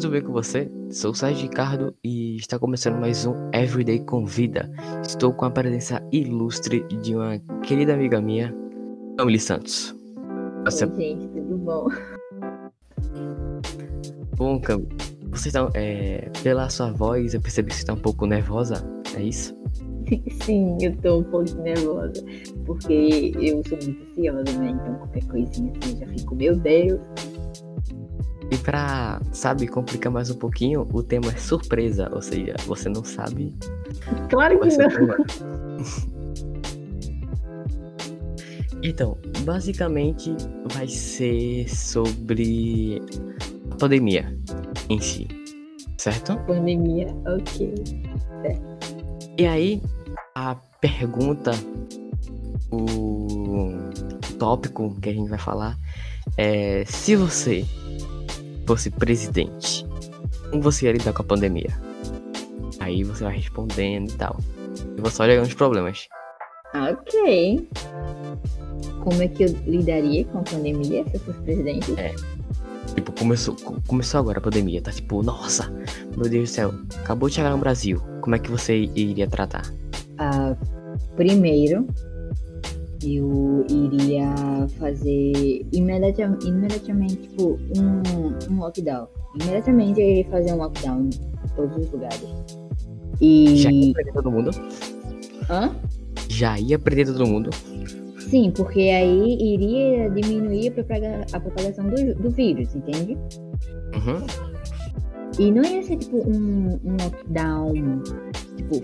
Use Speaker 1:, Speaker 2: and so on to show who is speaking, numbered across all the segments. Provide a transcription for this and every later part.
Speaker 1: tudo bem com você? Sou o Sérgio Ricardo e está começando mais um Everyday com Vida. Estou com a presença ilustre de uma querida amiga minha, Camille Santos.
Speaker 2: Oi, gente, tudo bom?
Speaker 1: Bom, Camille, você está, é, pela sua voz, eu percebi que você está um pouco nervosa, é isso?
Speaker 2: Sim, eu estou um pouco nervosa, porque eu sou muito ansiosa, né? Então qualquer coisinha assim, eu já fico, meu Deus,
Speaker 1: e pra, sabe, complicar mais um pouquinho, o tema é surpresa, ou seja, você não sabe.
Speaker 2: Claro que não.
Speaker 1: então, basicamente vai ser sobre a pandemia em si, certo?
Speaker 2: Pandemia, ok. Certo.
Speaker 1: E aí, a pergunta, o tópico que a gente vai falar é se você fosse presidente, como você ia lidar com a pandemia? Aí você vai respondendo e tal. E vou só olhando os problemas.
Speaker 2: Ok. Como é que eu lidaria com a pandemia se eu fosse presidente?
Speaker 1: É. Tipo, começou, começou agora a pandemia, tá tipo, nossa, meu Deus do céu, acabou de chegar no Brasil. Como é que você iria tratar?
Speaker 2: Uh, primeiro, eu iria fazer imediatamente, imediatamente tipo, um, um lockdown. Imediatamente eu iria fazer um lockdown em todos os lugares.
Speaker 1: E... Já ia prender todo mundo?
Speaker 2: Hã?
Speaker 1: Já ia prender todo mundo?
Speaker 2: Sim, porque aí iria diminuir a, propaga a propagação do, do vírus, entende?
Speaker 1: Uhum.
Speaker 2: E não ia ser tipo um, um lockdown, tipo,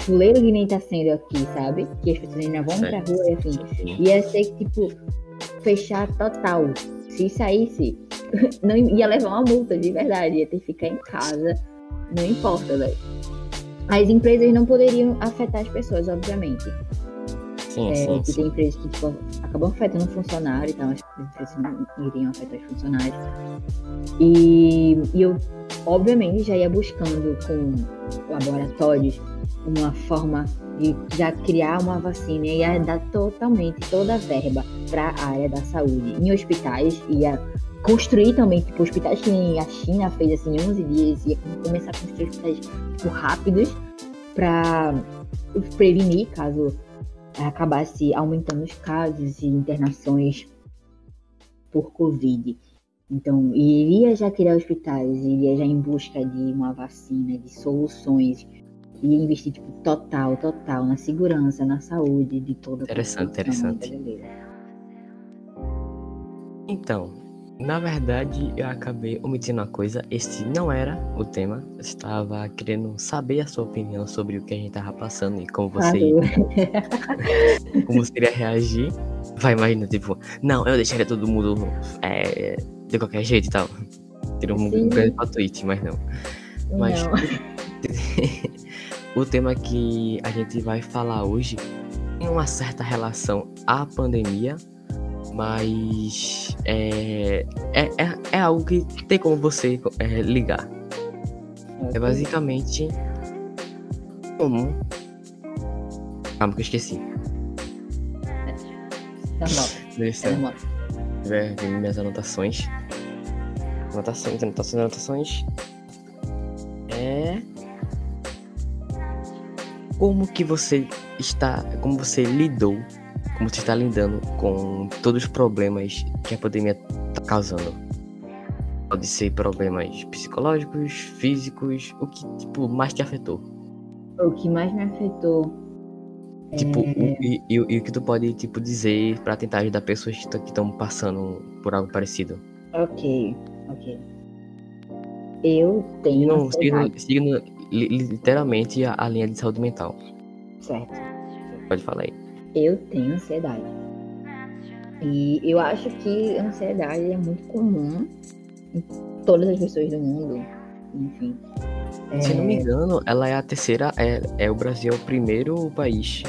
Speaker 2: fuleiro que nem tá sendo aqui, sabe? Que as pessoas ainda vão pra rua, enfim. Ia ser, tipo, fechar total. Se saísse, não ia levar uma multa de verdade, ia ter que ficar em casa. Não importa, velho. As empresas não poderiam afetar as pessoas, obviamente.
Speaker 1: Sim, é, sim,
Speaker 2: sim. Tem empresas que tipo, acabam afetando o funcionário, então as empresas não iriam afetar os funcionários. E, e eu, obviamente, já ia buscando com laboratórios uma forma de já criar uma vacina e ia dar totalmente toda a verba para a área da saúde. Em hospitais, ia construir também, tipo, hospitais que a China fez assim em 11 dias, ia começar a construir hospitais tipo, rápidos para prevenir caso acabasse aumentando os casos e internações por Covid. Então, iria já criar hospitais, iria já em busca de uma vacina, de soluções e investir tipo, total, total na segurança, na saúde de toda
Speaker 1: a Interessante, interessante. Então, na verdade, eu acabei omitindo uma coisa. Esse não era o tema. Eu estava querendo saber a sua opinião sobre o que a gente estava passando e como você, como você iria reagir. Vai imaginar, tipo, não, eu deixaria todo mundo é, de qualquer jeito e tal. Ter um grande pra tweet, mas não. Mas. Não. o tema que a gente vai falar hoje tem uma certa relação à pandemia, mas é, é, é, é algo que tem como você é, ligar. É basicamente comum. Calma que eu esqueci.
Speaker 2: Normal.
Speaker 1: Deixa eu ver minhas anotações. Anotações, anotações, anotações. É como que você está, como você lidou, como você está lidando com todos os problemas que a pandemia está causando? Pode ser problemas psicológicos, físicos, o que tipo mais te afetou?
Speaker 2: O que mais me afetou
Speaker 1: Tipo, é... o, e, e, e, o que tu pode, tipo, dizer para tentar ajudar pessoas que estão passando por algo parecido?
Speaker 2: Ok, ok. Eu tenho.
Speaker 1: Não, seguindo, seguindo literalmente a, a, linha de saúde mental.
Speaker 2: Certo.
Speaker 1: Pode falar aí.
Speaker 2: Eu tenho ansiedade. E eu acho que ansiedade é muito comum em todas as pessoas do mundo. Enfim.
Speaker 1: Se não me é. engano, ela é a terceira. É, é o Brasil é o primeiro país.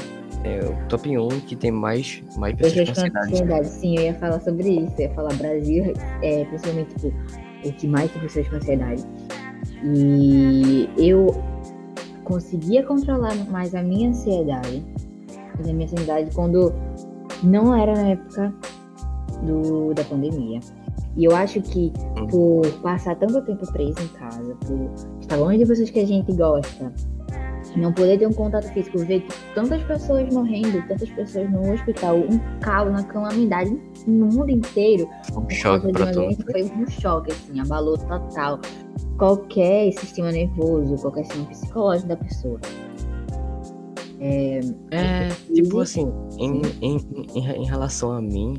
Speaker 1: É o top 1 que tem mais, mais pessoas com ansiedade.
Speaker 2: Sim, eu ia falar sobre isso. Eu ia falar Brasil, é, principalmente tipo, o que mais tem pessoas com ansiedade. E eu conseguia controlar mais a minha ansiedade, a minha ansiedade quando não era na época do, da pandemia. E eu acho que por passar tanto tempo preso em casa, por estar longe de pessoas que a gente gosta, não poder ter um contato físico, ver tantas pessoas morrendo, tantas pessoas no hospital, um caos, uma calamidade no mundo inteiro.
Speaker 1: Um choque pra todo.
Speaker 2: Foi um choque, assim, abalou total qualquer sistema nervoso, qualquer sistema psicológico da pessoa.
Speaker 1: É, é tipo assim, em, em, em, em relação a mim,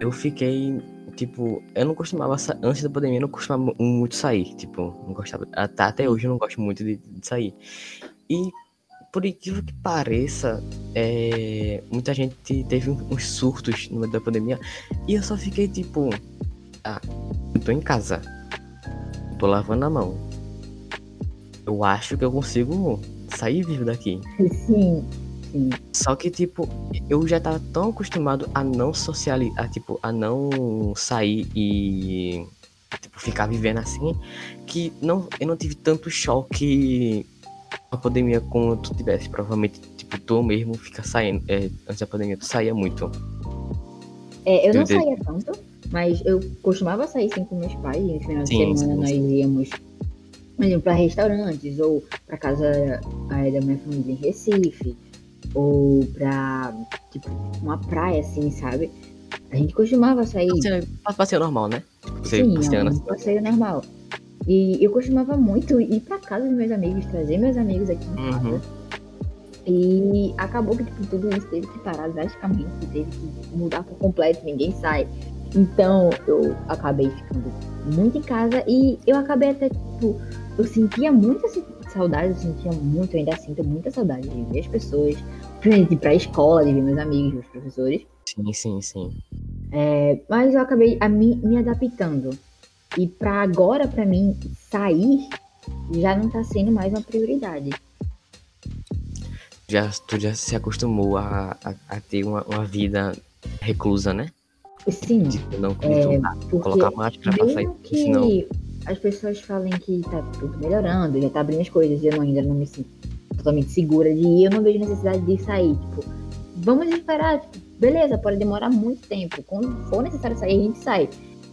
Speaker 1: eu fiquei tipo, eu não costumava, antes da pandemia, eu não costumava muito sair, tipo, não gostava, até, até hoje eu não gosto muito de, de sair. E, por incrível que pareça, é, muita gente teve uns surtos no meio da pandemia, e eu só fiquei tipo, ah, eu tô em casa, tô lavando a mão, eu acho que eu consigo sair vivo daqui.
Speaker 2: Sim.
Speaker 1: Só que, tipo, eu já tava tão acostumado a não socializar, tipo, a não sair e tipo, ficar vivendo assim, que não, eu não tive tanto choque a pandemia como tu tivesse. Provavelmente, tipo, tu mesmo fica saindo. É, antes da pandemia, tu saía muito.
Speaker 2: É, eu não saía tanto, mas eu costumava sair sim com meus pais. No final de semana sim, nós íamos por exemplo, para restaurantes ou para casa aí, da minha família em Recife ou pra, tipo, uma praia, assim, sabe? A gente costumava sair.
Speaker 1: Passeio, passeio normal, né?
Speaker 2: Passeio, Sim, passeio, um passeio normal. E eu costumava muito ir pra casa dos meus amigos, trazer meus amigos aqui em casa. Uhum. E acabou que tipo, tudo isso teve que parar drasticamente, teve que mudar por completo, ninguém sai. Então eu acabei ficando muito em casa e eu acabei até, tipo, eu sentia muita saudade, eu sentia muito, eu ainda sinto muita saudade de ver as pessoas, de ir pra escola, de ver meus amigos, meus professores.
Speaker 1: Sim, sim, sim.
Speaker 2: É, mas eu acabei a me, me adaptando. E para agora, para mim, sair já não tá sendo mais uma prioridade.
Speaker 1: Já, tu já se acostumou a, a, a ter uma, uma vida reclusa, né?
Speaker 2: Sim.
Speaker 1: De não é, colocar máscara pra sair.
Speaker 2: Que... Senão as pessoas falem que tá tudo melhorando, já tá abrindo as coisas, e eu ainda não me sinto totalmente segura de ir, eu não vejo necessidade de sair. Tipo, vamos esperar, tipo, beleza, pode demorar muito tempo. Quando for necessário sair, a gente sai.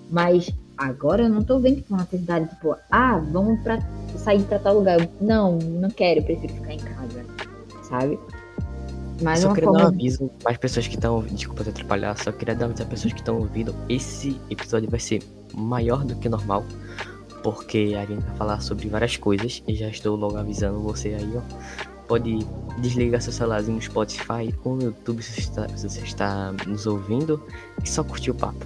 Speaker 2: Mas agora eu não tô vendo que uma necessidade, tipo, ah, vamos pra sair pra tal lugar. não, não quero, eu prefiro ficar em casa, sabe?
Speaker 1: Mas só queria forma... dar um aviso para as pessoas que estão ouvindo. Desculpa te atrapalhar, só queria dar um aviso para as pessoas que estão ouvindo. Esse episódio vai ser maior do que normal porque a gente vai falar sobre várias coisas e já estou logo avisando você aí, ó. Pode desligar seu celularzinho no Spotify ou no YouTube se você está, se você está nos ouvindo e só curtir o papo.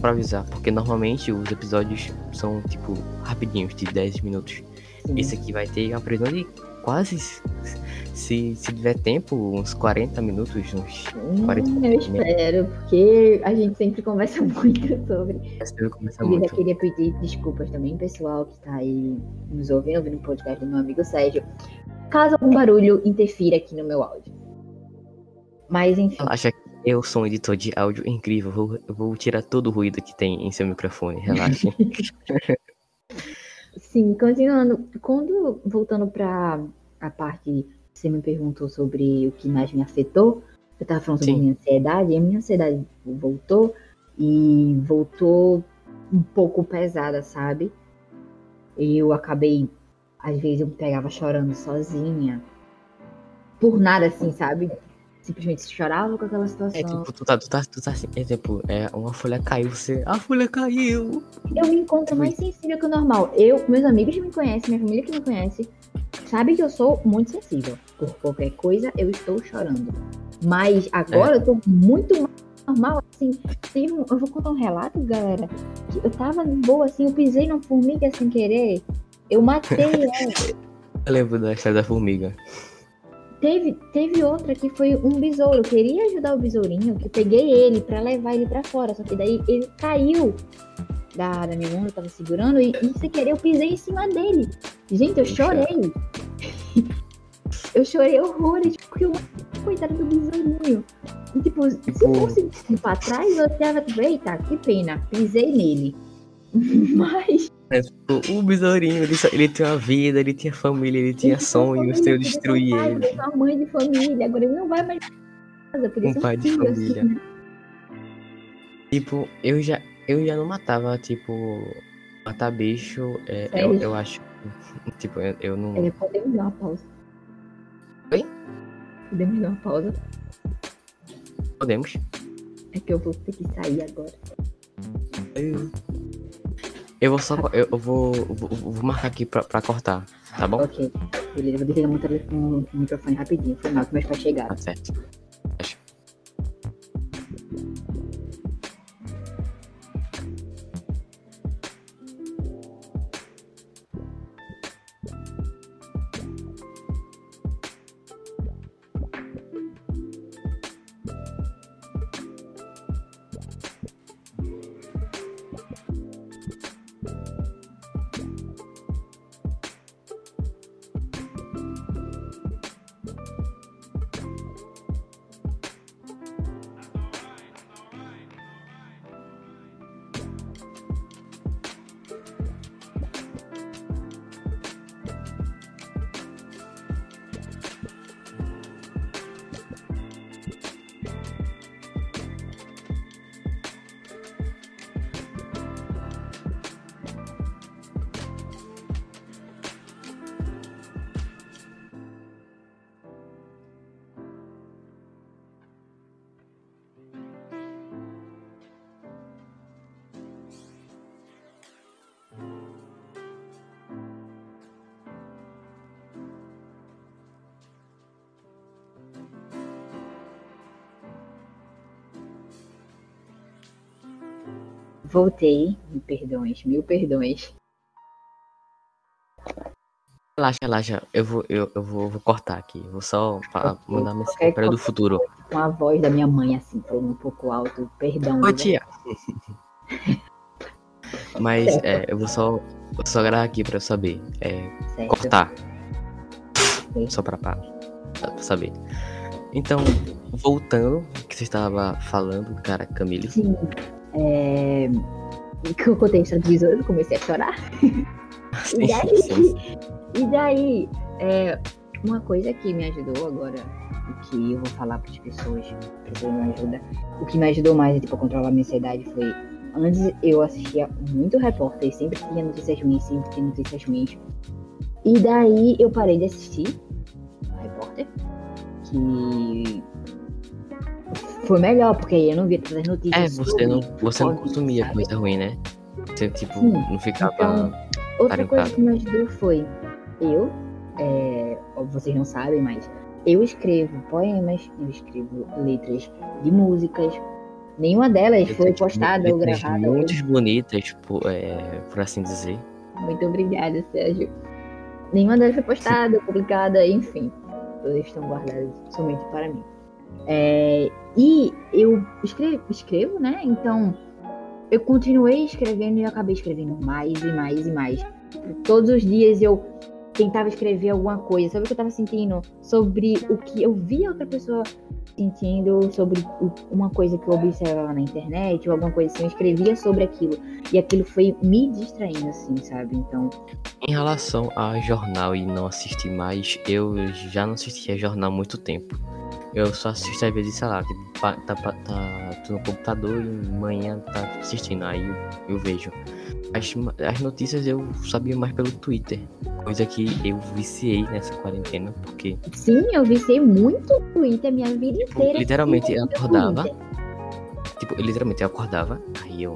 Speaker 1: Pra avisar, porque normalmente os episódios são tipo rapidinhos, de 10 minutos. Sim. Esse aqui vai ter uma previsão de quase, se, se tiver tempo, uns 40 minutos, uns 40
Speaker 2: hum, Eu espero, porque a gente sempre conversa muito sobre.
Speaker 1: Eu conversa
Speaker 2: e
Speaker 1: muito.
Speaker 2: já queria pedir desculpas também, pessoal, que tá aí nos ouvindo, ouvindo o podcast do meu amigo Sérgio. Caso algum barulho interfira aqui no meu áudio. Mas enfim.
Speaker 1: Relaxa, eu sou um editor de áudio incrível. Vou, eu vou tirar todo o ruído que tem em seu microfone. Relaxa.
Speaker 2: Sim, continuando. Quando, voltando para a parte você me perguntou sobre o que mais me afetou, eu estava falando sobre a minha ansiedade, e a minha ansiedade voltou, e voltou um pouco pesada, sabe? Eu acabei, às vezes eu me pegava chorando sozinha, por nada assim, sabe? Simplesmente chorava com aquela situação.
Speaker 1: É tipo, tu tá, tu tá, tu tá assim, é tipo, é, uma folha caiu, você. A folha caiu!
Speaker 2: Eu me encontro mais sensível que o normal. Eu, meus amigos que me conhecem, minha família que me conhece, sabe que eu sou muito sensível. Por qualquer coisa, eu estou chorando. Mas agora é. eu tô muito mais normal, assim. Um, eu vou contar um relato, galera. Eu tava boa, assim, eu pisei numa formiga sem querer. Eu matei ela.
Speaker 1: eu lembro da história da formiga.
Speaker 2: Teve, teve outra que foi um besouro. Eu queria ajudar o besourinho, que eu peguei ele para levar ele para fora. Só que daí ele caiu da, da minha mão, eu tava segurando, e, e sem querer eu pisei em cima dele. Gente, eu chorei. eu chorei horrores, porque eu coitado do besourinho. E, tipo, se eu fosse pra trás, eu tava, eita, que pena, pisei nele. Mas
Speaker 1: é, tipo, o besourinho, ele, ele tinha uma vida, ele tinha família, ele tinha ele sonhos, eu destruí ele.
Speaker 2: Ele uma mãe de família, agora ele não vai mais casa, por
Speaker 1: isso um pai de família. Assim. Tipo, eu já. Eu já não matava, tipo, matar bicho, é, eu,
Speaker 2: Sério?
Speaker 1: eu acho. Tipo, eu, eu não.
Speaker 2: É, podemos dar uma pausa.
Speaker 1: Oi?
Speaker 2: Podemos dar uma pausa?
Speaker 1: Podemos.
Speaker 2: É que eu vou ter que sair agora.
Speaker 1: Eu vou só. Eu, eu vou, vou, vou marcar aqui pra, pra cortar, tá bom?
Speaker 2: Ok. Beleza, vou desligar o microfone rapidinho. Foi mal que meus pais chegaram.
Speaker 1: Tá certo.
Speaker 2: Voltei. Mil perdões, mil perdões.
Speaker 1: Relaxa, relaxa. Eu vou, eu, eu vou, vou cortar aqui. Vou só mandar uma mensagem para do futuro.
Speaker 2: Com a voz da minha mãe, assim, falando um pouco alto. Perdão.
Speaker 1: Oi,
Speaker 2: né?
Speaker 1: tia. Mas é, eu vou só, vou só gravar aqui pra eu saber. É, cortar. Só pra saber. Então, voltando, o que você estava falando, cara, Camille.
Speaker 2: Sim. É... Que eu contei essa visão, eu comecei a chorar.
Speaker 1: Sim,
Speaker 2: E daí,
Speaker 1: sim.
Speaker 2: e daí é, uma coisa que me ajudou agora, e que eu vou falar para as pessoas que me ajuda, o que me ajudou mais tipo, a controlar a minha ansiedade foi. Antes eu assistia muito repórter, sempre tinha notícias ruins, sempre tinha notícias ruins. E daí eu parei de assistir a repórter, que foi melhor, porque aí eu não via todas as notícias.
Speaker 1: É, você não, você não consumia
Speaker 2: sabe?
Speaker 1: coisa ruim, né? Você, tipo,
Speaker 2: Sim,
Speaker 1: não ficava.
Speaker 2: então, Outra
Speaker 1: em
Speaker 2: coisa que me ajudou foi eu, é, vocês não sabem, mas eu escrevo poemas, eu escrevo letras de músicas. Nenhuma delas foi
Speaker 1: letras-
Speaker 2: postada ou gravada.
Speaker 1: Muito bonitas, por, é, por assim dizer.
Speaker 2: Muito obrigada, Sérgio. Nenhuma delas foi postada, publicada, enfim. Todas estão guardadas somente para mim. É, e eu escrevo, escrevo, né? Então, eu continuei escrevendo e acabei escrevendo mais e mais e mais. Todos os dias eu tentava escrever alguma coisa sobre o que eu tava sentindo, sobre o que eu via outra pessoa sentindo, sobre uma coisa que eu observava na internet, ou alguma coisa assim, eu escrevia sobre aquilo. E aquilo foi me distraindo, assim, sabe? Então,
Speaker 1: Em relação a jornal e não assistir mais, eu já não assistia jornal há muito tempo. Eu só assisto às vezes, sei lá, tipo, pa- tá, tá, tô no computador e manhã tá assistindo, aí eu, eu vejo. As, as notícias eu sabia mais pelo Twitter, coisa que eu viciei nessa quarentena, porque
Speaker 2: sim, eu viciei muito o Twitter minha vida inteira.
Speaker 1: literalmente eu
Speaker 2: no
Speaker 1: acordava, tipo, eu literalmente eu acordava, aí eu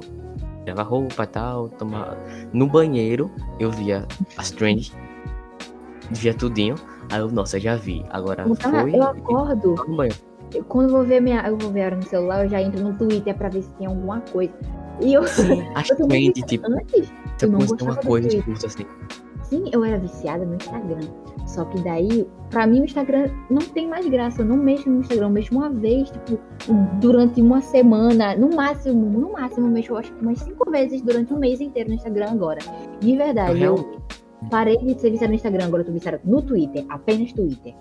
Speaker 1: tirava roupa e tal, tomava. No banheiro eu via as trends, via tudinho, aí eu, nossa, já vi. Agora
Speaker 2: tá,
Speaker 1: foi.
Speaker 2: eu acordo, eu- quando vou ver minha, eu vou ver a hora no celular, eu já entro no Twitter pra ver se tem alguma coisa. E eu, tô muito
Speaker 1: trends,
Speaker 2: viciada.
Speaker 1: tipo,
Speaker 2: antes, não
Speaker 1: aconteceu uma coisa,
Speaker 2: Twitter.
Speaker 1: tipo, assim.
Speaker 2: sim, eu era viciada no Instagram. Só que daí, pra mim, o Instagram não tem mais graça. Eu não mexo no Instagram, eu mexo uma vez, tipo, durante uma semana. No máximo, no máximo, eu mexo, eu acho que umas cinco vezes durante um mês inteiro no Instagram agora. De verdade,
Speaker 1: Eu
Speaker 2: eu parei de ser viciada no Instagram, agora eu tô viciada no Twitter, apenas Twitter.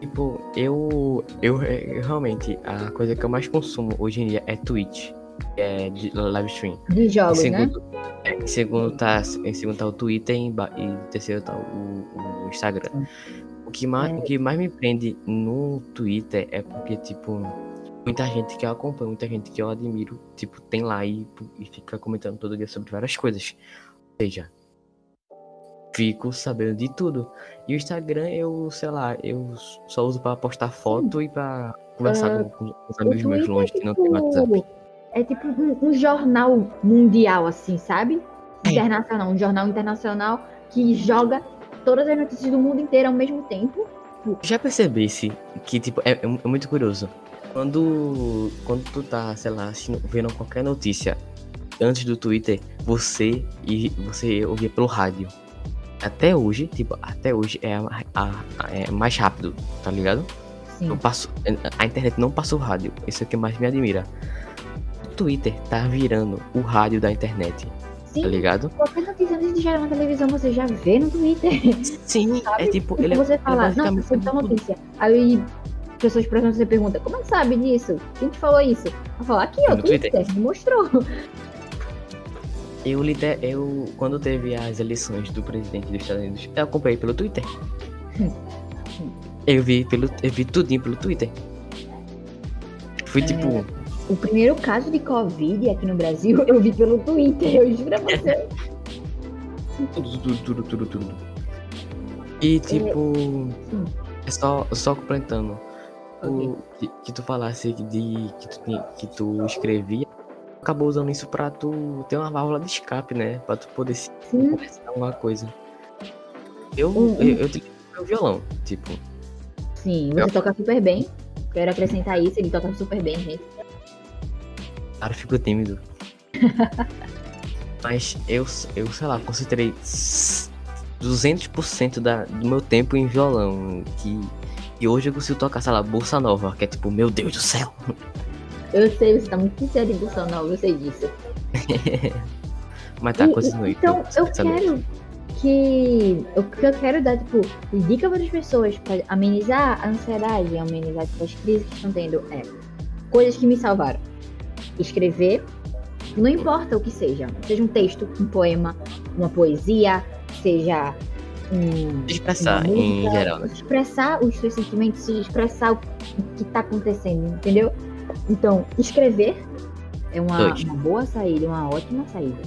Speaker 1: Tipo, eu, eu, eu realmente, a coisa que eu mais consumo hoje em dia é Twitch. É de live stream.
Speaker 2: De
Speaker 1: Em
Speaker 2: jogos, né?
Speaker 1: segundo, é, em segundo tá, em segundo tá o Twitter e em, e em terceiro tá o, o Instagram. O que, mais,
Speaker 2: É.
Speaker 1: o que mais me prende no Twitter é porque, tipo, muita gente que eu acompanho, muita gente que eu admiro, tipo, tem lá e, e fica comentando todo dia sobre várias coisas. Ou seja, fico sabendo de tudo. E o Instagram, eu, sei lá, eu só uso pra postar foto e pra conversar
Speaker 2: Ah,
Speaker 1: com, com os amigos meus longe
Speaker 2: é
Speaker 1: que não tem WhatsApp.
Speaker 2: tipo, é tipo um, um jornal mundial, assim, sabe?
Speaker 1: É.
Speaker 2: Internacional, um jornal internacional que joga todas as notícias do mundo inteiro ao mesmo tempo.
Speaker 1: Já percebesse que, tipo, é, é mu- muito curioso. Quando, quando tu tá, sei lá, vendo qualquer notícia antes do Twitter, você e você ouvia pelo rádio. Até hoje, tipo, até hoje é, a- a- a- é mais rápido, tá ligado?
Speaker 2: Sim.
Speaker 1: Não passo, a internet não passa o rádio. Isso é o que mais me admira. O Twitter tá virando o rádio da internet,
Speaker 2: Sim.
Speaker 1: tá ligado?
Speaker 2: Qualquer notícia antes de chegar na televisão, você já vê no Twitter.
Speaker 1: Sim, é tipo, ele é,
Speaker 2: você
Speaker 1: é
Speaker 2: fala, não, você tá notícia. Aí pessoas próximas você pergunta, como é que sabe disso? Quem te falou isso? Eu falo, aqui, ó,
Speaker 1: No
Speaker 2: Twitter,
Speaker 1: Twitter.
Speaker 2: me mostrou.
Speaker 1: Eu, liter- eu, quando teve as eleições do presidente dos Estados Unidos, eu acompanhei pelo Twitter. Eu vi, pelo, eu vi tudinho pelo Twitter. Fui
Speaker 2: É.
Speaker 1: tipo,
Speaker 2: O primeiro caso de Covid aqui no Brasil, eu vi pelo Twitter, eu juro a você.
Speaker 1: tudo, tudo, tudo, tudo, tudo. E tipo,
Speaker 2: sim.
Speaker 1: é só, só completando.
Speaker 2: Ok.
Speaker 1: O, que, que tu falasse de que tu, que tu escrevia, acabou usando isso pra tu ter uma válvula de escape, né? Pra tu poder se conversar alguma coisa. Eu,
Speaker 2: Um- um-
Speaker 1: eu, eu utilizo meu violão, tipo,
Speaker 2: sim, você
Speaker 1: Eu-
Speaker 2: toca super bem. Quero acrescentar isso, ele toca super bem, gente.
Speaker 1: Cara, eu fico tímido. Mas eu, eu, sei lá, concentrei s- 200% da, do meu tempo em violão. Que, e hoje eu consigo tocar, sei lá, Bolsa Nova, que é tipo, meu Deus do céu.
Speaker 2: Eu sei, você tá muito sincero em Bolsa Nova, eu sei disso.
Speaker 1: Mas tá
Speaker 2: E-
Speaker 1: coisa no
Speaker 2: e- Então, eu
Speaker 1: noite.
Speaker 2: quero que. Eu, que eu quero dar, tipo, dica para as pessoas para amenizar a ansiedade, amenizar tipo, as crises que estão tendo. É coisas que me salvaram. Escrever, não importa o que seja. Seja um texto, um poema, uma poesia, seja um.
Speaker 1: Expressar
Speaker 2: uma
Speaker 1: em
Speaker 2: música,
Speaker 1: geral, né?
Speaker 2: Expressar os seus sentimentos, expressar o que tá acontecendo, entendeu? Então, escrever é uma, uma boa saída, uma ótima saída.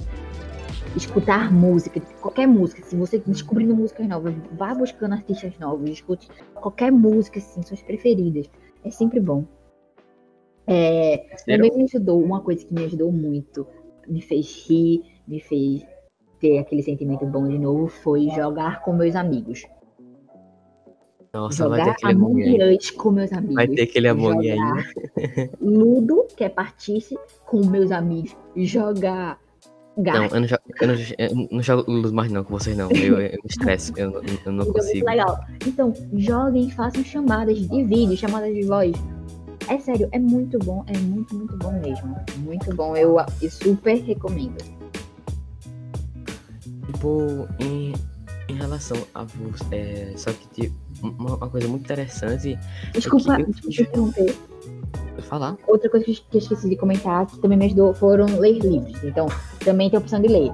Speaker 2: Escutar música, qualquer música. Se você descobrindo músicas novas, vá buscando artistas novos, escute qualquer música, assim, suas preferidas. É sempre bom. É, também me ajudou, uma coisa que me ajudou muito, me fez rir, me fez ter aquele sentimento bom de novo, foi jogar com meus amigos.
Speaker 1: Nossa, vai ter
Speaker 2: jogar
Speaker 1: aquele Among
Speaker 2: Us com meus amigos.
Speaker 1: Vai ter aquele Among aí.
Speaker 2: jogar? Ludo, que é partice, com meus amigos. Jogar
Speaker 1: Não,
Speaker 2: gato.
Speaker 1: eu não, jogo, eu, não, eu não jogo Luz mais não com vocês não. Eu, eu me estresso, eu, não- eu não consigo.
Speaker 2: legal. Então, joguem, façam chamadas de vídeo, chamadas de voz. É sério, é muito bom, é muito, muito bom mesmo. Muito bom, eu, eu super recomendo.
Speaker 1: Tipo, em, em relação a você, é, só que tipo, uma, coisa muito interessante
Speaker 2: Desculpa,
Speaker 1: eu-
Speaker 2: desculpa interromper.
Speaker 1: é falar.
Speaker 2: Outra coisa que eu que eu esqueci de comentar, que também me ajudou, foram ler livros. Então, também tem a opção de ler.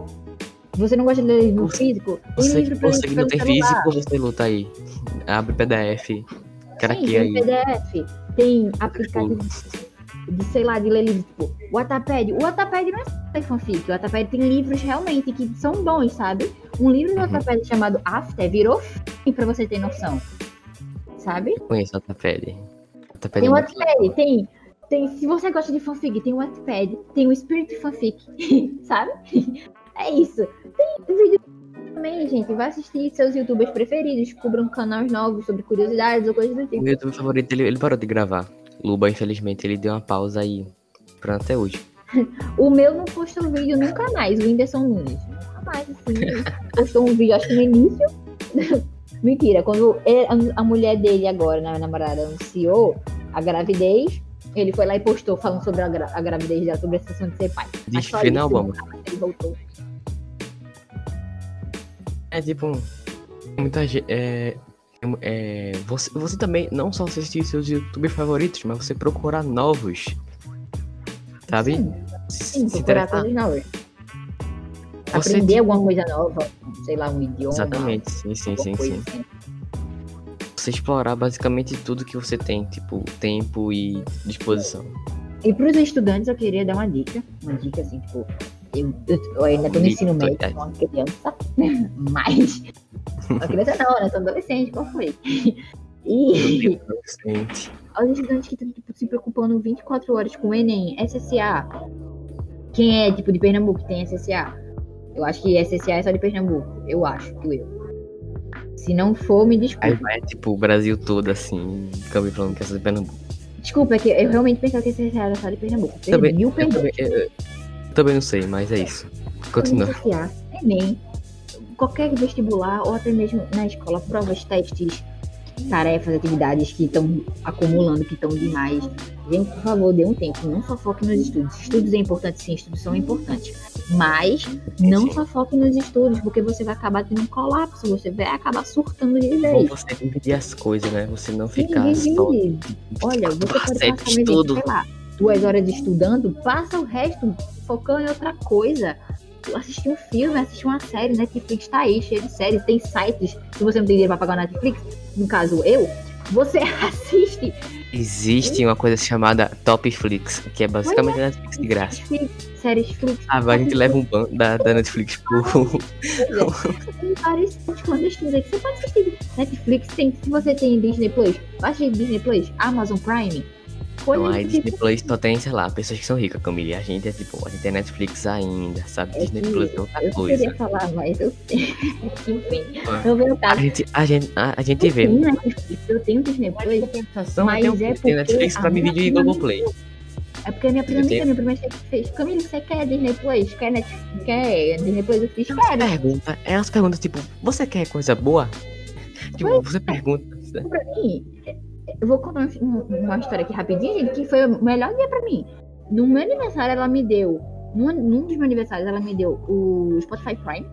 Speaker 2: Se você não gosta de ler livro físico, tem
Speaker 1: Você,
Speaker 2: livro
Speaker 1: que não tem físico, você luta aí. Abre PDF. Cara
Speaker 2: Sim, tem
Speaker 1: aí.
Speaker 2: PDF, tem aplicativo de, sei lá, de ler livros, tipo, o Wattpad. O Wattpad não é fanfic, o Wattpad tem livros realmente que são bons, sabe? Um livro no
Speaker 1: Uhum.
Speaker 2: Wattpad chamado After virou f... pra você ter noção, sabe?
Speaker 1: Conheço a Taped. A Taped
Speaker 2: Tem
Speaker 1: é
Speaker 2: o Wattpad, tem, tem, se você gosta de fanfic, tem o Wattpad, tem o Spirit Fanfic, sabe? É isso. Tem vídeo também, gente, vai assistir seus youtubers preferidos, descubram canais novos sobre curiosidades ou coisas do tipo.
Speaker 1: O YouTube favorito, ele, ele parou de gravar. Luba, infelizmente, ele deu uma pausa aí. Pra até hoje.
Speaker 2: O meu não postou vídeo nunca mais, o Whindersson Nunes. Nunca mais, assim. postou um vídeo, acho que no início. Mentira, quando ele- a, a mulher dele agora, na namorada, anunciou a gravidez, ele foi lá e postou falando sobre a, gra- a gravidez dela, sobre a sensação de ser pai.
Speaker 1: Diz final,
Speaker 2: nunca mais Ele voltou.
Speaker 1: É tipo. Muita gente. É, é, você, você também não só assistir seus YouTube favoritos, mas você procurar novos. Sabe?
Speaker 2: Sim, sim,
Speaker 1: se
Speaker 2: procurar coisas novas.
Speaker 1: Você,
Speaker 2: Aprender alguma coisa nova, sei lá, um idioma.
Speaker 1: Exatamente, sim, sim, sim, sim.
Speaker 2: assim.
Speaker 1: Você, explorar basicamente tudo que você tem, tipo, tempo e disposição.
Speaker 2: E para os estudantes eu queria dar uma dica, uma dica assim, tipo, eu, eu, eu ainda tô no ensino médio, sou uma criança, mas. Uma criança não, né? Sou adolescente, qual foi? E. Aos estudantes que estão tipo, se preocupando 24 horas com o Enem, SSA. Quem é, tipo, de Pernambuco tem SSA? Eu acho que SSA é só de Pernambuco. Eu acho, que eu. Se não for, me desculpe.
Speaker 1: Aí vai, tipo, o Brasil todo, assim, Câmbio falando que é só de Pernambuco.
Speaker 2: Desculpa, é que eu realmente pensava que SSA era só de Pernambuco. Também, eu,
Speaker 1: também, eu, também não sei, mas é isso. Continua.
Speaker 2: Enem, qualquer vestibular ou até mesmo na escola, provas, testes, tarefas, atividades que estão acumulando, que estão demais. Gente, por favor, dê um tempo. Não só foque nos estudos. Estudos é importante, sim, estudos são importantes. Mas não só foque nos estudos, porque você vai acabar tendo um colapso, você vai acabar surtando de vez.
Speaker 1: você dividir as coisas, né? Você não ficar sim, só...
Speaker 2: Olha, você pode passar sei lá, duas horas estudando, passa o resto focando em outra coisa. Assistir um filme, assistir uma série, Netflix tá aí, cheio de séries, tem sites, se você não tem dinheiro pra pagar o Netflix, no caso eu, você assiste.
Speaker 1: Existe uma coisa chamada Topflix, que é basicamente a Netflix de graça.
Speaker 2: séries Flix.
Speaker 1: Ah, a gente leva um ban da, da Netflix pro.
Speaker 2: Tem clandestinos aí que você pode assistir. Netflix tem, se você tem Disney Plus, baixa Disney Plus, Amazon Prime,
Speaker 1: então, a Disney Plus só tem, sei lá, pessoas que são ricas, Camille. A gente é tipo, a gente tem Netflix ainda, sabe? É Disney Plus é outra
Speaker 2: eu
Speaker 1: coisa.
Speaker 2: Eu queria falar, mas eu Enfim, eu vejo
Speaker 1: a gente, a gente, a, a gente vê.
Speaker 2: Eu tenho Disney Plus,
Speaker 1: mas eu tenho, é porque Netflix pra me vídeo e Globoplay.
Speaker 2: É porque a minha primeira amiga, minha primeira fez, Camille, você quer Disney Plus? Quer, Netflix? quer Disney Plus? Eu fiz, quero.
Speaker 1: Pergunta, é umas perguntas tipo, você quer coisa boa? Tipo, você pergunta.
Speaker 2: Pra mim, eu vou contar uma história aqui rapidinho, gente, que foi o melhor dia pra mim. No meu aniversário, ela me deu. Num, num dos meus aniversários, ela me deu o Spotify Prime.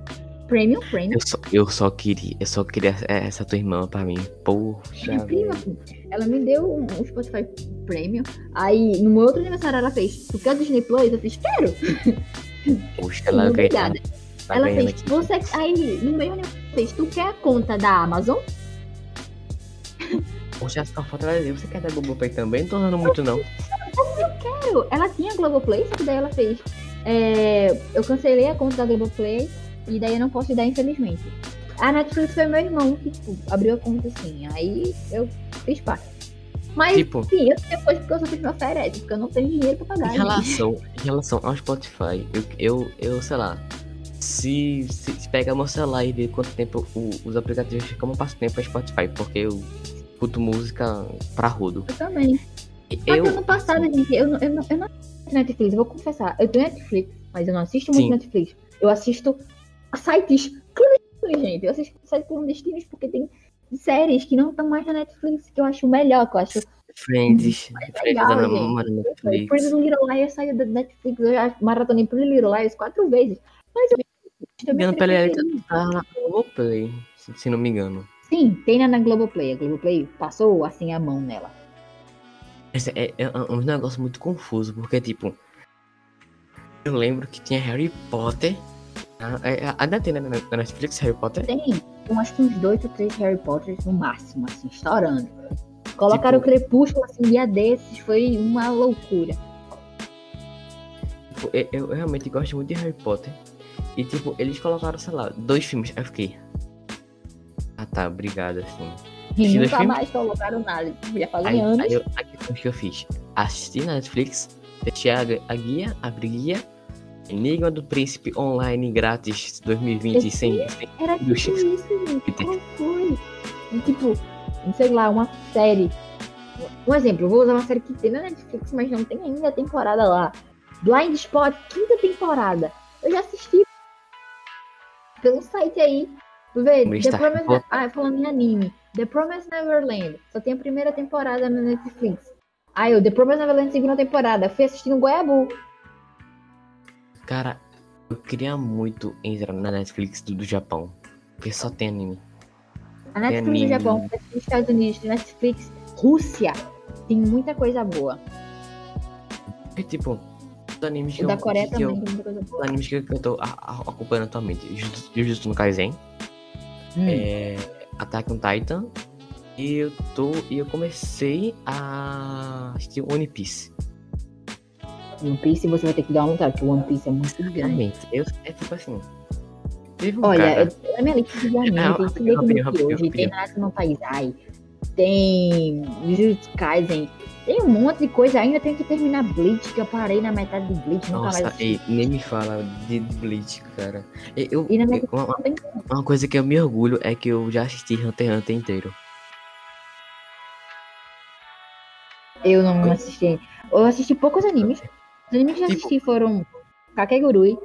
Speaker 2: Premium, Premium.
Speaker 1: Eu só, eu só queria, eu só queria essa tua irmã pra mim. Poxa. É prima,
Speaker 2: ela me deu um, um, Spotify Premium. Aí, no meu outro aniversário, ela fez. Tu quer Disney Plus? Eu fiz, quero.
Speaker 1: Poxa, ela
Speaker 2: Obrigada. Tá ela fez, aqui. você. Aí, no meu aniversário, fez, tu quer a conta da Amazon?
Speaker 1: Poxa, essa foto ela você quer da Globoplay também? Não tô usando muito, não.
Speaker 2: Eu quero! Ela tinha Globoplay, só que daí ela fez. É, eu cancelei a conta da Globoplay e daí eu não posso dar, infelizmente. A Netflix foi meu irmão que, tipo, abriu a conta assim. Aí eu fiz parte. Mas, tipo, sim, eu depois porque eu só fiz meu férias, porque eu não tenho dinheiro pra pagar.
Speaker 1: Em relação, em relação ao Spotify, eu, eu, eu sei lá, se, se, se pegar meu celular e ver quanto tempo o, os aplicativos ficam, eu passo tempo é Spotify, porque eu escuto música pra rodo.
Speaker 2: Eu também. Eu, ano passado, gente, eu, eu, eu, não, eu não Netflix, eu vou confessar. Eu tenho Netflix, mas eu não assisto muito Sim. Netflix. Eu assisto sites clandestinos, gente. Eu assisto sites clandestinos porque tem séries que não estão mais na Netflix, que eu acho melhor, que eu acho.
Speaker 1: Friends. Friends Netflix.
Speaker 2: Pretty Little Liars saiu da Netflix. Eu já maratonei Pretty Little Liars quatro vezes. Mas eu.
Speaker 1: Também tá na Globoplay, se não me engano.
Speaker 2: Sim, tem na Globoplay. A Globoplay passou assim a mão nela.
Speaker 1: É, é, um negócio muito confuso, porque tipo. Eu lembro que tinha Harry Potter. Ah, é, é, ainda tem na, na Netflix Harry Potter?
Speaker 2: Tem. Eu acho que uns dois ou três Harry Potters no máximo, assim, estourando. Colocaram tipo, o Crepúsculo assim, dia desses, foi uma loucura.
Speaker 1: Tipo, eu, eu, realmente gosto muito de Harry Potter. E tipo, eles colocaram, sei lá, dois filmes. Aí eu fiquei, tá, obrigado, assim.
Speaker 2: E nunca mais colocaram nada. Já fazem anos. Aí eu,
Speaker 1: aqui o que eu fiz? Assisti na Netflix, deixei a, a guia, abri guia. Enigma do Príncipe online grátis 2020 sem,
Speaker 2: sem. Era tipo isso, gente. Qual foi? Tipo, sei lá, uma série. Um exemplo, eu vou usar uma série que tem na Netflix, mas não tem ainda a temporada lá. Blind Spot, quinta temporada. Eu já assisti pelo site aí Vê, The Promise... Ah, falando em anime. The Promised Neverland. Só tem a primeira temporada na Netflix. Aí, o The Promised Neverland segunda temporada. Fui assistindo Goiabu.
Speaker 1: Cara, eu queria muito entrar na Netflix do, do Japão. Porque só tem anime.
Speaker 2: A Netflix do Japão, Estados Unidos, Netflix, Rússia. Tem muita coisa boa.
Speaker 1: É tipo, os animes que
Speaker 2: o
Speaker 1: eu,
Speaker 2: da Coreia
Speaker 1: que
Speaker 2: também
Speaker 1: eu,
Speaker 2: tem muita coisa boa.
Speaker 1: Os animes que eu tô a, a, acompanhando atualmente. Jujutsu no Kaisen. Hum. É, Attack on Titan. E eu tô. E eu comecei a assistir One Piece.
Speaker 2: One Piece você vai ter que dar uma lutada, porque One Piece é muito grande.
Speaker 1: Realmente, eu, é tipo assim. Teve um
Speaker 2: Olha,
Speaker 1: cara.
Speaker 2: eu, na minha lista de anime
Speaker 1: Ah,
Speaker 2: tem
Speaker 1: rapidinho,
Speaker 2: no Kyojin,
Speaker 1: rapidinho,
Speaker 2: tem no Taizai, tem Jujutsu Kaisen, tem um monte de coisa. Ainda tem que terminar Bleach, que eu parei na metade de Bleach, nunca mais
Speaker 1: Nossa,
Speaker 2: assisti.
Speaker 1: ei, nem me fala de Bleach, cara. Eu, eu-
Speaker 2: E
Speaker 1: uma, uma coisa que eu me orgulho é que eu já assisti Hunter x Hunter inteiro.
Speaker 2: Eu não assisti. Eu assisti poucos animes. Os animes que eu
Speaker 1: Tipo-
Speaker 2: assisti foram Kakegurui,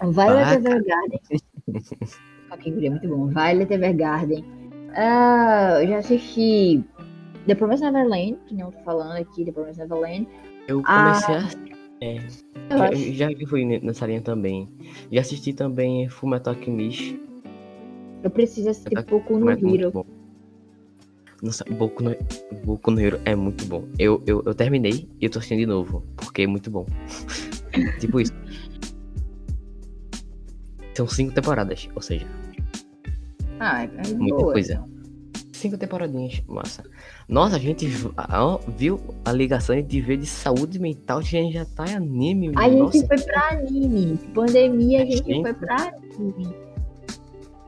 Speaker 2: Violet. Evergarden. Kakegurui é muito bom. Violet Evergarden. Ah, eu já assisti The Promised Neverland, que não tô falando aqui, The Promised Neverland.
Speaker 1: Eu
Speaker 2: Ah,
Speaker 1: comecei a. É,
Speaker 2: Eu
Speaker 1: já,
Speaker 2: acho.
Speaker 1: já fui ne- nessa linha também. Já assisti também Fullmetal Alchemist.
Speaker 2: Eu preciso assistir pouco no
Speaker 1: é muito
Speaker 2: Hero.
Speaker 1: bom. Nossa, Boku no, Boku no Hero é muito bom. Eu, eu, eu terminei e eu tô assistindo de novo, porque é muito bom. tipo isso. São cinco temporadas, ou seja,
Speaker 2: Ah, é, é
Speaker 1: muita
Speaker 2: boa.
Speaker 1: coisa. Cinco temporadinhas, massa. Nossa, a gente viu a ligação de ver de saúde mental, a gente já tá em anime.
Speaker 2: A
Speaker 1: nossa.
Speaker 2: gente foi pra anime. Pandemia, a
Speaker 1: A
Speaker 2: gente
Speaker 1: gente-
Speaker 2: foi pra anime.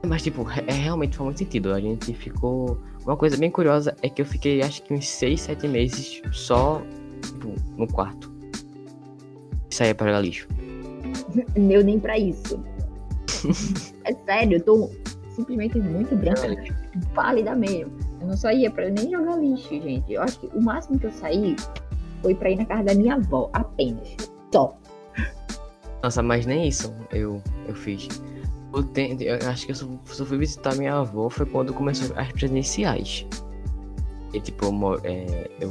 Speaker 1: Mas, tipo, é, realmente faz muito sentido. A gente ficou. Uma coisa bem curiosa é que eu fiquei, acho que uns 6, 7 meses só, tipo, no quarto. Saía para jogar lixo.
Speaker 2: Eu nem pra isso. é sério, eu tô simplesmente muito branca, pálida mesmo. Eu não só ia pra nem jogar lixo, gente. Eu acho que o máximo que eu saí foi pra ir na casa da minha avó, apenas. Só.
Speaker 1: Nossa, mas nem isso eu, eu fiz. Eu, eu acho que eu só, só fui visitar minha avó foi quando começou as presenciais. E, tipo, eu moro, é, eu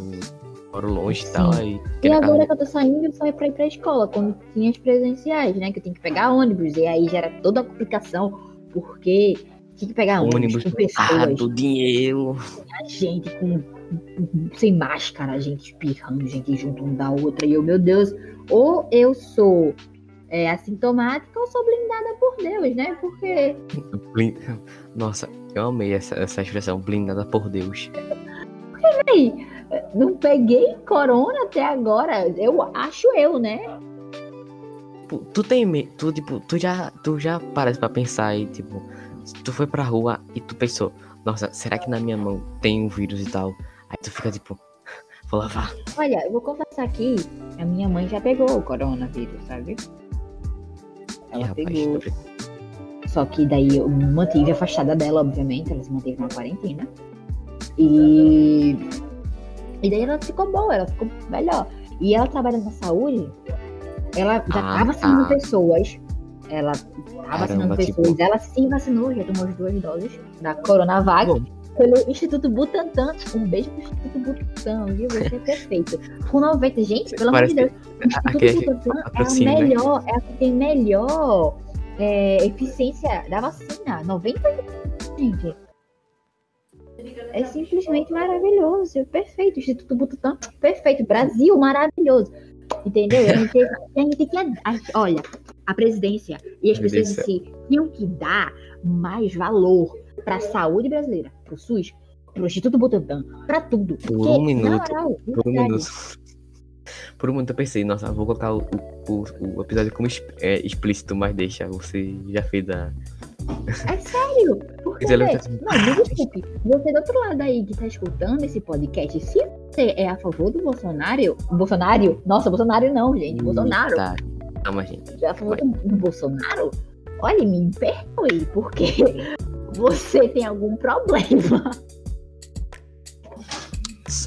Speaker 1: moro longe e tal. Aí,
Speaker 2: E agora que eu tô saindo, eu só ia pra ir pra escola, quando tinha as presenciais, né? Que eu tenho que pegar ônibus. E aí gera toda a complicação, porque tinha que pegar ônibus,
Speaker 1: ônibus
Speaker 2: com
Speaker 1: Ah,
Speaker 2: pessoas,
Speaker 1: do dinheiro.
Speaker 2: a gente com, sem máscara, a gente espirrando, gente junto um da outra. E eu, meu Deus, ou eu sou é, assintomática ou sou blindada por Deus, né? Porque
Speaker 1: Nossa, eu amei essa, essa expressão, blindada por Deus.
Speaker 2: aí, não peguei corona até agora. Eu acho eu, né?
Speaker 1: Tipo, tu tem tu tipo, tu já, tu já paras pra pensar aí, tipo, tu foi pra rua e tu pensou, nossa, será que na minha mão tem um vírus e tal? Aí tu fica tipo, vou lavar.
Speaker 2: Olha, eu vou confessar aqui, a minha mãe já pegou o coronavírus, sabe? Ela
Speaker 1: rapaz,
Speaker 2: pegou.
Speaker 1: tô-
Speaker 2: Só que daí eu me mantive afastada dela, obviamente, ela se manteve na quarentena. E. E daí ela ficou boa, ela ficou melhor. E ela trabalha na saúde, ela já
Speaker 1: Ah,
Speaker 2: tá vacinando
Speaker 1: tá.
Speaker 2: pessoas. Ela tá vacinando
Speaker 1: Caramba, tipo-
Speaker 2: pessoas, ela se vacinou, já tomou as duas doses da Coronavac
Speaker 1: Bom,
Speaker 2: pelo Instituto Butantan. Um beijo pro Instituto Butantan, viu? Você é perfeito. Com 90, gente, pelo amor de Deus. O Instituto
Speaker 1: aquele-
Speaker 2: Butantan é a
Speaker 1: patrocínio, né?
Speaker 2: melhor, é a que tem melhor é, eficiência da vacina. 90%, gente. É simplesmente maravilhoso, perfeito. Instituto Butantan, perfeito. Brasil, maravilhoso. Entendeu? A gente, a gente tem que. olha, a presidência e as pessoas si tinham que dar mais valor para a saúde brasileira, para o SUS, para o Instituto Butantan, para tudo.
Speaker 1: Por
Speaker 2: Porque,
Speaker 1: um minuto,
Speaker 2: moral,
Speaker 1: por um
Speaker 2: verdade,
Speaker 1: minuto. Por um minuto eu pensei, nossa, vou colocar o, o, o episódio como es- é, explícito, mas deixa, você já fez a.
Speaker 2: É sério? Porque, vê,
Speaker 1: tá assim,
Speaker 2: não, me desculpe. Você do outro lado aí que tá escutando esse podcast, se você é a favor do Bolsonaro, Bolsonaro, nossa, Bolsonaro não, gente, Bolsonaro,
Speaker 1: Tá. Calma, gente.
Speaker 2: é a favor do, Bolsonaro, olha, me perdoe, porque você tem algum problema.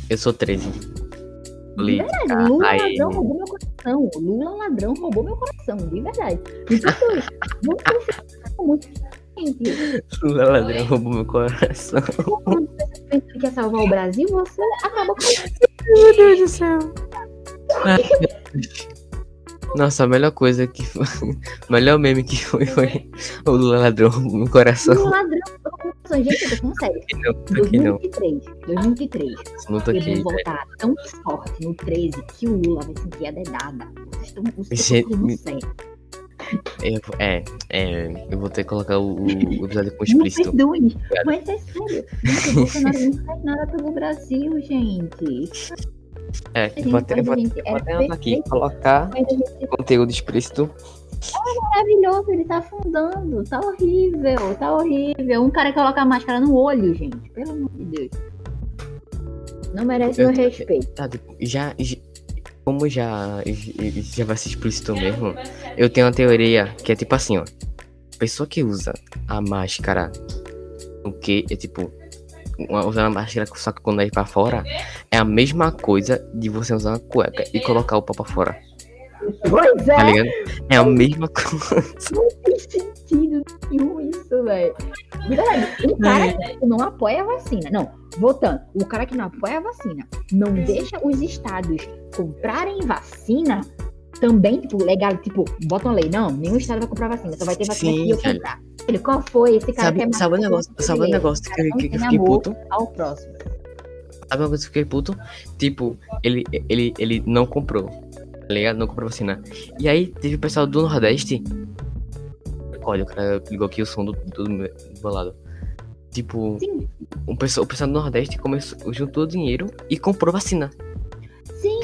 Speaker 1: Eu sou 13.
Speaker 2: De
Speaker 1: Política.
Speaker 2: verdade, Lula
Speaker 1: aí-
Speaker 2: ladrão roubou meu coração. Lula ladrão roubou meu coração, de verdade. Então, vamos muito.
Speaker 1: Lula ladrão roubou meu coração.
Speaker 2: quando você pensa que quer salvar o Brasil, você acaba com
Speaker 1: Meu Deus do céu. Nossa, a melhor coisa que foi. O melhor meme que foi foi o Lula ladrão meu coração.
Speaker 2: Lula ladrão meu coração. Gente, eu tô falando sério.
Speaker 1: Não, tô aqui não.
Speaker 2: 2023, 2023,
Speaker 1: Não tô
Speaker 2: eles
Speaker 1: aqui.
Speaker 2: vão voltar tão forte no 13 que o Lula vai sentir a dedada. Vocês estão
Speaker 1: Gente, me-
Speaker 2: sério.
Speaker 1: Eu, é, é, eu vou ter que colocar o, o episódio com explícito.
Speaker 2: perdoe, mas é sério. Gente, o Bolsonaro não faz nada pelo Brasil, gente.
Speaker 1: É, eu vou até, eu vou, eu vou
Speaker 2: é
Speaker 1: até anotar aqui, colocar
Speaker 2: gente
Speaker 1: conteúdo explícito.
Speaker 2: maravilhoso, ele tá afundando. Tá horrível, tá horrível. Um cara coloca a máscara no olho, gente. Pelo amor de Deus. Não merece
Speaker 1: Eu-
Speaker 2: meu respeito.
Speaker 1: Tá, já, já- como já, já vai ser explícito mesmo, eu tenho uma teoria que é tipo assim, ó. Pessoa que usa a máscara, o que é tipo, usando a máscara só que quando é pra fora, é a mesma coisa de você usar uma cueca e colocar o pau pra fora,
Speaker 2: Pois
Speaker 1: tá
Speaker 2: é,
Speaker 1: ligado? É a mesma coisa.
Speaker 2: não tem sentido nenhum isso, velho. O cara que não apoia a vacina. Não, voltando. O cara que não apoia a vacina não deixa os estados comprarem vacina. Também, tipo, legal, tipo, botam lei. Não, nenhum estado vai comprar vacina, só vai ter vacina
Speaker 1: Sim,
Speaker 2: que eu comprar. Ele, qual foi? Esse cara
Speaker 1: Sabe,
Speaker 2: quer
Speaker 1: sabe o
Speaker 2: matar
Speaker 1: negócio, sabe
Speaker 2: brasileiro.
Speaker 1: negócio que, que, que eu fiquei puto?
Speaker 2: Ao próximo.
Speaker 1: Sabe uma coisa que eu fiquei puto? Tipo, ele, ele, ele não comprou. Tá ligado? Não comprou vacina. E aí teve o pessoal do Nordeste. Olha, o cara ligou aqui o som do, do, meu- do meu lado. Tipo,
Speaker 2: Sim,
Speaker 1: o pessoal, o pessoal do Nordeste começou, juntou dinheiro e comprou vacina.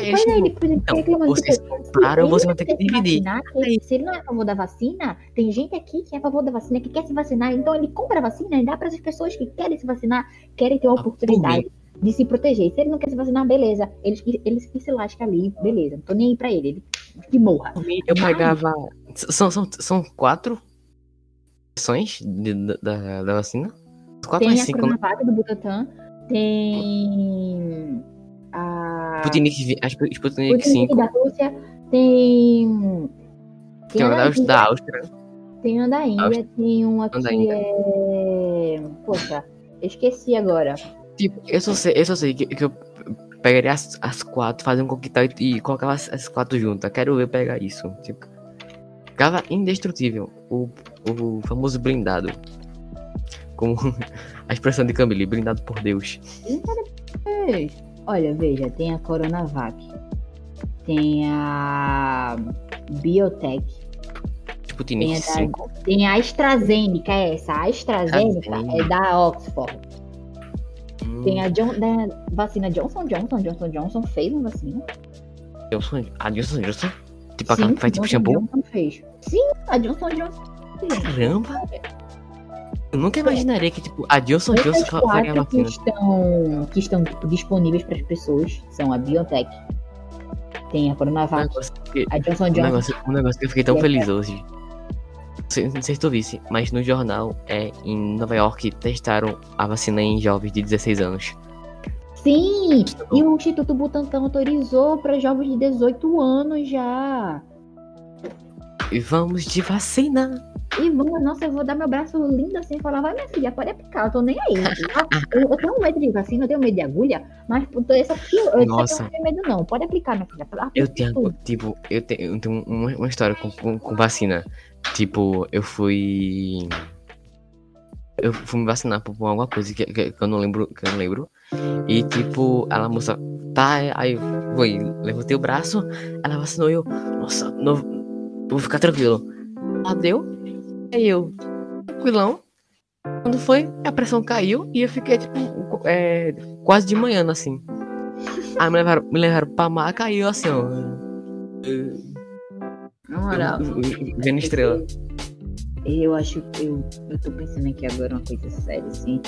Speaker 2: Sim,
Speaker 1: É,
Speaker 2: pois é,
Speaker 1: tipo,
Speaker 2: ele
Speaker 1: então,
Speaker 2: reclamando,
Speaker 1: vocês compraram, você
Speaker 2: ele
Speaker 1: vai ter que dividir.
Speaker 2: vacinar, se- Se ele não é a favor da vacina, tem gente aqui que é a favor da vacina, que quer se vacinar, então ele compra a vacina e dá para as pessoas que querem se vacinar, querem ter uma
Speaker 1: Ah, por
Speaker 2: oportunidade de se proteger. Se ele não quer se vacinar, beleza. Eles, eles que se lasca ali, beleza. Não tô nem aí pra ele. Ele que morra.
Speaker 1: Eu
Speaker 2: Mas-
Speaker 1: pegava. São, são, são quatro versões de- da, da, vacina? Quatro
Speaker 2: Tem a
Speaker 1: cinco, né?
Speaker 2: Coronavac do Butantan, tem a
Speaker 1: Sputnik, a Sp- Sputnik
Speaker 2: Sputnik
Speaker 1: 5.
Speaker 2: da Rússia, tem
Speaker 1: Tem uma da,
Speaker 2: Índia,
Speaker 1: da Áustria.
Speaker 2: tem uma da Índia, tem uma
Speaker 1: da
Speaker 2: que é... Poxa, esqueci agora.
Speaker 1: Tipo, eu só sei, eu só sei que, que eu pegaria as, as quatro, fazer um coquetel e, e colocava as, as quatro juntas. Quero ver pegar isso. Tipo, ficava indestrutível. O, o famoso blindado. Como a expressão de Camille, blindado por Deus.
Speaker 2: Olha, veja, tem a Coronavac, tem a Biotech,
Speaker 1: Sputnik
Speaker 2: Tem a da-
Speaker 1: 5.
Speaker 2: tem a AstraZeneca, é essa, a AstraZeneca
Speaker 1: AstraZeneca.
Speaker 2: é da Oxford.
Speaker 1: Hum,
Speaker 2: Tem a John, da vacina Johnson Johnson, Johnson Johnson fez uma vacina.
Speaker 1: Johnson, a Johnson Johnson? Tipo, aquela
Speaker 2: Sim,
Speaker 1: que faz tipo shampoo?
Speaker 2: Johnson fez. Sim, a Johnson Johnson. fez.
Speaker 1: Caramba! Eu nunca imaginaria que, tipo, a Johnson Johnson fa- faria a
Speaker 2: quatro que
Speaker 1: vacina.
Speaker 2: estão, que estão tipo, disponíveis para as pessoas são a Biotech, tem a
Speaker 1: Um
Speaker 2: Coronavac,
Speaker 1: negócio que-
Speaker 2: a Johnson
Speaker 1: Um
Speaker 2: Johnson.
Speaker 1: negócio, um negócio que eu fiquei tão
Speaker 2: É.
Speaker 1: feliz hoje. Não sei, não sei se tu visse, mas no jornal, é, em Nova York, testaram a vacina em jovens de 16 anos.
Speaker 2: Sim, e o Instituto Butantan autorizou para jovens de 18 anos já.
Speaker 1: E vamos de vacina!
Speaker 2: E vamos, nossa, eu vou dar meu braço lindo assim e falar, vai minha filha, pode aplicar, eu tô nem aí. Eu, eu tenho medo de vacina, eu tenho medo de agulha, mas essa aqui, eu,
Speaker 1: Nossa.
Speaker 2: não tenho medo não, pode aplicar, minha filha. Aplica
Speaker 1: Eu tenho,
Speaker 2: tudo.
Speaker 1: tipo, eu tenho, eu tenho uma, uma história com, com, com vacina. Tipo, eu fui. Eu fui me vacinar por por alguma coisa que, que, que eu não lembro. Que eu não lembro. E tipo, ela moça, tá, aí eu fui, levantei o braço, ela vacinou e eu, nossa, não, vou ficar tranquilo. Ela deu, aí eu, tranquilão. Quando foi, a pressão caiu e eu fiquei, tipo, é, quase de manhã, assim. Aí me levaram, me levaram pra maca e eu assim, ó.
Speaker 2: Na moral.
Speaker 1: Vendo estrela.
Speaker 2: Eu acho que eu, eu tô pensando aqui agora uma coisa séria, assim,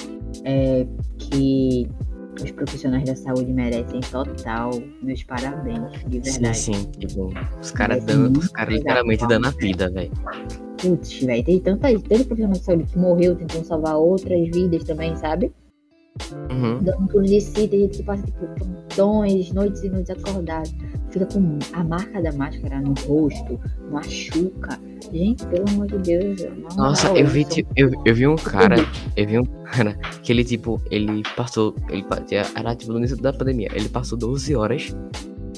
Speaker 2: é que os profissionais da saúde merecem total meus parabéns, de
Speaker 1: Sim,
Speaker 2: verdade.
Speaker 1: sim, os caras
Speaker 2: Merecem
Speaker 1: dando, os caras
Speaker 2: legal.
Speaker 1: literalmente dando a vida, velho.
Speaker 2: Putz, velho, tem tanta, tanto profissional de saúde que morreu tentando salvar outras vidas também, sabe?
Speaker 1: Uhum.
Speaker 2: dando tudo de si, tem gente que passa tipo plantões, noites e noites acordados, fica com a marca da máscara no rosto, machuca. Gente, pelo amor de Deus, na
Speaker 1: Nossa, eu vi, tipo, eu, eu vi um cara, eu vi um cara que ele, tipo, ele passou, ele era tipo no início da pandemia, ele passou 12 horas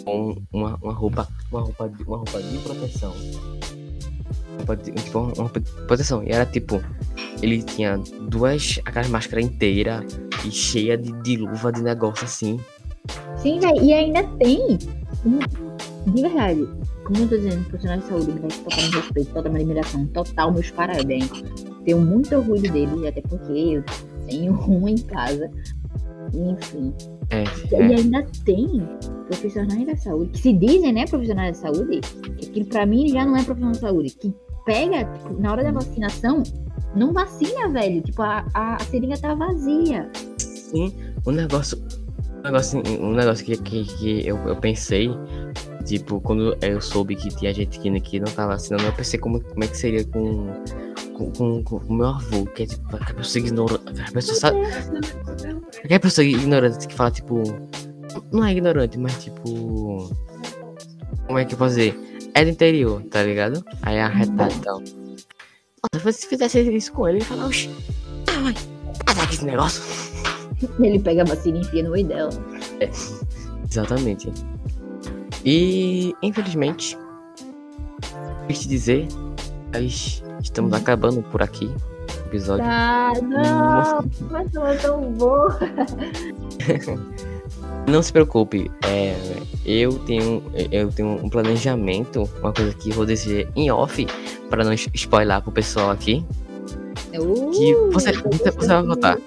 Speaker 1: com uma, uma roupa, uma roupa, uma roupa de proteção. De, tipo, uma de proteção. E era tipo, ele tinha duas, aquelas máscaras inteiras e cheia de, de luva de negócio assim.
Speaker 2: Sim, velho, e ainda tem de verdade, como eu tô dizendo, profissionais de saúde merece totalmente respeito, total admiração, total meus parabéns. Tenho muito orgulho deles, até porque eu tenho um em casa. Enfim.
Speaker 1: É,
Speaker 2: E
Speaker 1: é.
Speaker 2: ainda tem profissionais da saúde, que se dizem, né, profissionais da saúde, que pra mim já não é profissional da saúde, que pega, na hora da vacinação, não vacina, velho. Tipo, a, a, a seringa tá vazia.
Speaker 1: Um negócio. Um negócio, um negócio que, que, que eu, eu pensei, tipo, quando eu soube que tinha gente que, que não tava vacinando, eu pensei como, como é que seria com. Com, o meu avô, que é tipo, aquela pessoa ignorante. Aquela pessoa sabe. Aquela pessoa ignorante que fala, tipo. Não é ignorante, mas tipo. Como é que eu dizer? É do interior, tá ligado? Aí é arretado e tal. Nossa, se fizesse isso com ele, ele ia falar, oxi, ah, vai, azar esse negócio.
Speaker 2: Ele pega a vacina e enfia no oi dela.
Speaker 1: Exatamente. E, infelizmente, triste dizer, nós estamos acabando por aqui o episódio.
Speaker 2: Ah, não! Mas não é tão bom.
Speaker 1: Não se preocupe, é, eu tenho eu tenho um planejamento, uma coisa que vou dizer em off, para não spoiler pro pessoal aqui,
Speaker 2: Uh,
Speaker 1: que você, você, você vai votar.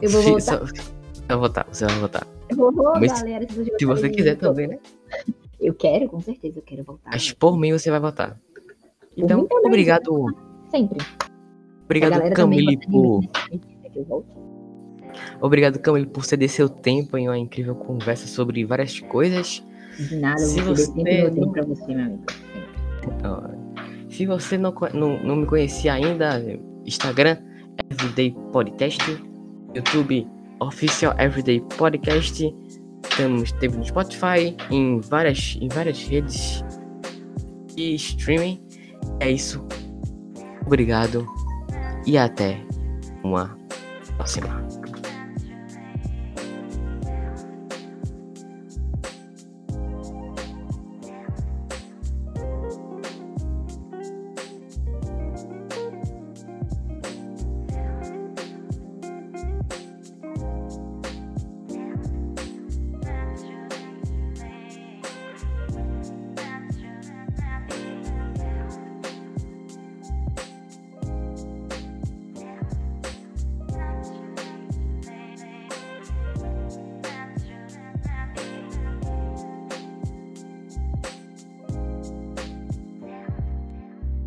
Speaker 2: Eu vou voltar.
Speaker 1: Você vai votar, você vai votar.
Speaker 2: Eu vou voltar,
Speaker 1: Mas
Speaker 2: galera. Se você,
Speaker 1: Se você quiser também, né?
Speaker 2: Eu quero, com certeza, eu quero voltar.
Speaker 1: Mas por mim você vai votar. Então, obrigado,
Speaker 2: Sempre.
Speaker 1: obrigado Camille
Speaker 2: gosta de
Speaker 1: por Obrigado, Camille, por ceder seu tempo em uma incrível conversa sobre várias coisas.
Speaker 2: De nada,
Speaker 1: Se
Speaker 2: eu vou
Speaker 1: você
Speaker 2: sempre
Speaker 1: não-
Speaker 2: pra você, meu amigo.
Speaker 1: Se você não, não, não me conhecia ainda, Instagram, Everyday Podcast, YouTube, Official Everyday Podcast. Estamos teve no Spotify, em várias, em várias redes de streaming. É isso. Obrigado e até uma próxima.